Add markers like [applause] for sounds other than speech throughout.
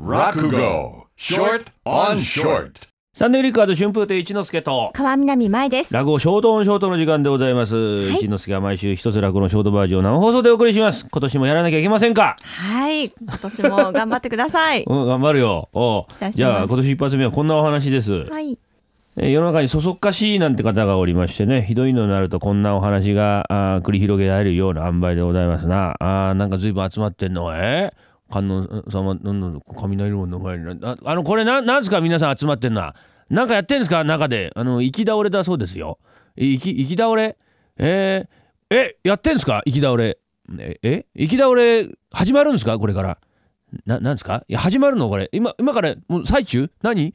Rakugo. Short on Short. サンデーリッカード春風亭一之輔と川南舞です。落語ショートオンショートの時間でございます、い。一之輔が毎週一つ落語のショートバージョンを生放送でお送りします。今年もやらなきゃいけませんか？はい、今年も頑張ってください。[laughs] うん頑張るよ。おじゃあ今年一発目はこんなお話です、はい、えー世の中にそそっかしいなんて方がおりましてね。ひどいのになるとこんなお話が繰り広げられるような塩梅でございますな。あーなんか随分集まってんのえー観音様なんなん雷門の前にああのこれななんですか皆さん集まってんのは。なんかやってんですか中で。あの行き倒れだそうですよ。行き行き倒れ？えー、えやってんですか？行き倒れ。ええ？行き倒れ始まるんですか？これから。ななんですか？いや始まるのこれ。今今からもう最中？何？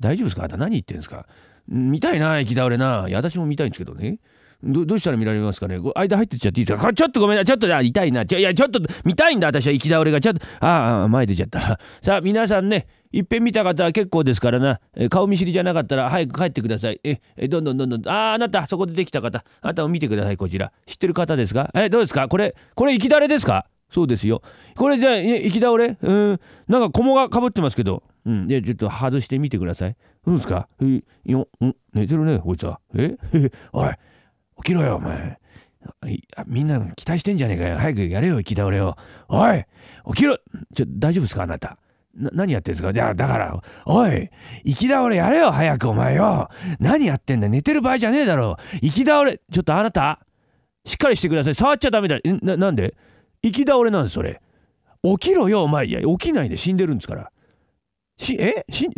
大丈夫ですか？あなた何言ってんですか？見たいな行き倒れな。いや私も見たいんですけどね。どどうしたら見られますかね？こ間入ってっちゃっていいですか？ちょっとごめんなちょっとあ痛いな。ちょいやちょっと見たいんだ。私は行き倒れが。ちょっとああ前出ちゃった。[laughs] さあ皆さんねいっぺん見た方は結構ですからな。え顔見知りじゃなかったら早く帰ってください。ええどんどんどんどん。あああなたそこでできた方。あなたを見てくださいこちら。知ってる方ですか？えどうですか？これこれ行き倒れですか？そうですよ。これじゃあ行き倒れ？うん。なんか菰がかぶってますけど。うん。でちょっと外してみてください。どうですか？えよん？寝てるねこいつは。え？[laughs] おい。起きろよお前。あみんな期待してんじゃねえかよ。早くやれよ行き倒れを。おい起きろ。ちょ大丈夫ですかあなた。な何やってんですか？いやだからおい行き倒れやれよ早くお前よ。何やってんだ寝てる場合じゃねえだろ。行き倒れちょっとあなたしっかりしてください。触っちゃダメだ。えななんで？行き倒れなんですそれ。起きろよお前。いや起きないで死んでるんですから。しえ？死ん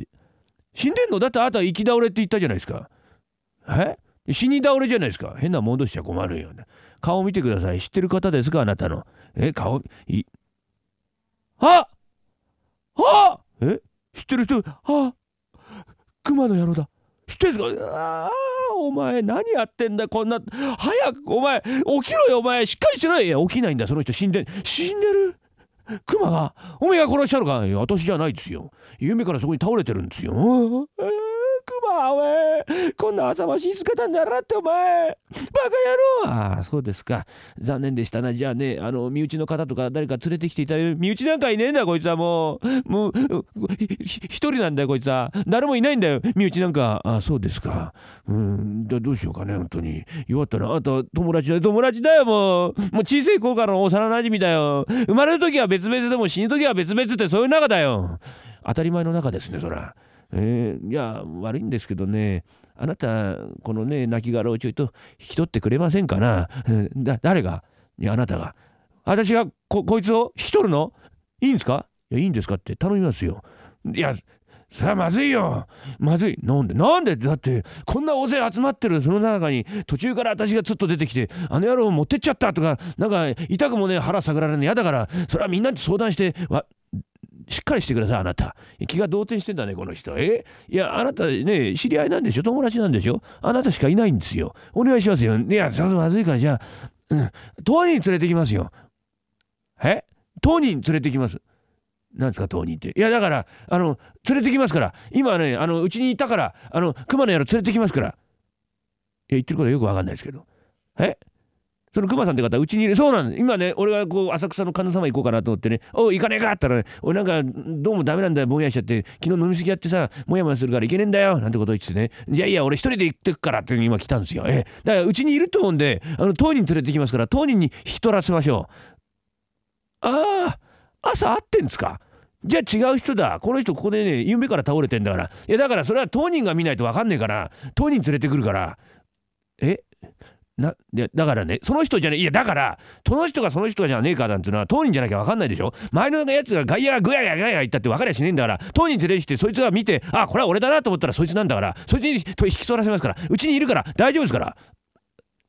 死んでんの？だってあなた行き倒れって言ったじゃないですか。え？死に倒れじゃないですか。変な戻しちゃ困るよね。顔見てください。知ってる方ですかあなたの。え顔いああえ知ってる人あ熊の野郎だ。知ってるんですか？あお前何やってんだこんな早くお前起きろよお前。しっかりしろよ。いや起きないんだその人。死んで死んでる？熊が？お前が殺したのか？いや私じゃないですよ。夢からそこに倒れてるんですよ。えー熊お前こんな浅ましい姿にならってお前。バカ野郎。ああそうですか。残念でしたな。じゃあねあの身内の方とか誰か連れてきていただ身内なんかいねえんだこいつはもう。もう一人なんだよこいつは。誰もいないんだよ身内なんか。ああそうですか。うんじゃどうしようかね本当に。弱ったらあんた友達だよ。友達だよもう。もう小さい頃からの幼馴染だよ。生まれる時は別々でも死ぬ時は別々ってそういう仲だよ。当たり前の中ですねそら。えーいや悪いんですけどね。あなたこのね亡骸をちょいと引き取ってくれませんかな？[laughs] だ誰が？いやあなたが。私がここいつを引き取るの？いいんですか？いやいいんですかって頼みますよ。いやさあまずいよ。まずい。なんで？なんで？だってこんな大勢集まってるその中に途中から私がつっと出てきてあの野郎持ってっちゃったとかなんか痛くもね腹探られるの嫌だからそれはみんなに相談してわしっかりしてくださいあなた。気が動転してんだねこの人。え？いやあなたね知り合いなんでしょ？友達なんでしょ？あなたしかいないんですよ。お願いしますよ。いやそれまずいからじゃあ、うん、当人連れてきますよ。え？当人連れてきます。なんですか当人って？いやだからあの連れてきますから。今ねあのうちにいたからあの熊の野郎連れてきますから。いや言ってることはよくわかんないですけど。え？その熊さんって方うちにいる。そうなんです。今ね俺がこう浅草の神田様行こうかなと思ってね「おう行かねえか?」って言ったら、ね「俺なんかどうもダメなんだよ。ぼんやりしちゃって昨日飲み過ぎやってさもやもやするから行けねえんだよ」なんてこと言ってね「じゃあいいや俺一人で行ってくから」って今来たんですよ。えだからうちにいると思うんであの当人連れてきますから当人に引き取らせましょう。ああ朝会ってんですか？じゃあ違う人だ。この人ここでね夢から倒れてんだから。いやだからそれは当人が見ないと分かんねえから当人連れてくるから。え？なでだからねその人じゃねいやだからその人がその人じゃねえかなんていうのは当人じゃなきゃ分かんないでしょ？前のやつが外野がグヤヤガヤ言ったって分かりゃしねえんだから当人連れてきてそいつが見てあこれは俺だなと思ったらそいつなんだからそいつに引き取らせますからうちにいるから大丈夫ですから。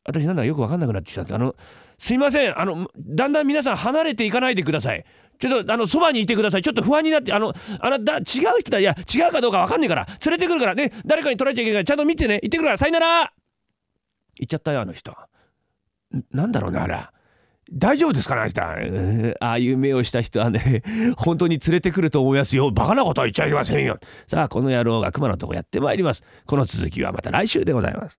私なんだかよく分かんなくなってきたんです。あのすいませんあのだんだん皆さん離れていかないでください。ちょっとあのそばにいてください。ちょっと不安になってあのあのだ違う人だ。いや違うかどうか分かんねえから連れてくるからね。誰かに取られちゃいけないからちゃんと見てね。行ってくるからさよなら行っちゃったよあの人。なんだろうねあれ。大丈夫ですかねあの人。ああいう目をした人はね [laughs] 本当に連れてくると思いますよ。バカなことは言っちゃいけませんよ。さあこの野郎が熊のとこやってまいります。この続きはまた来週でございます。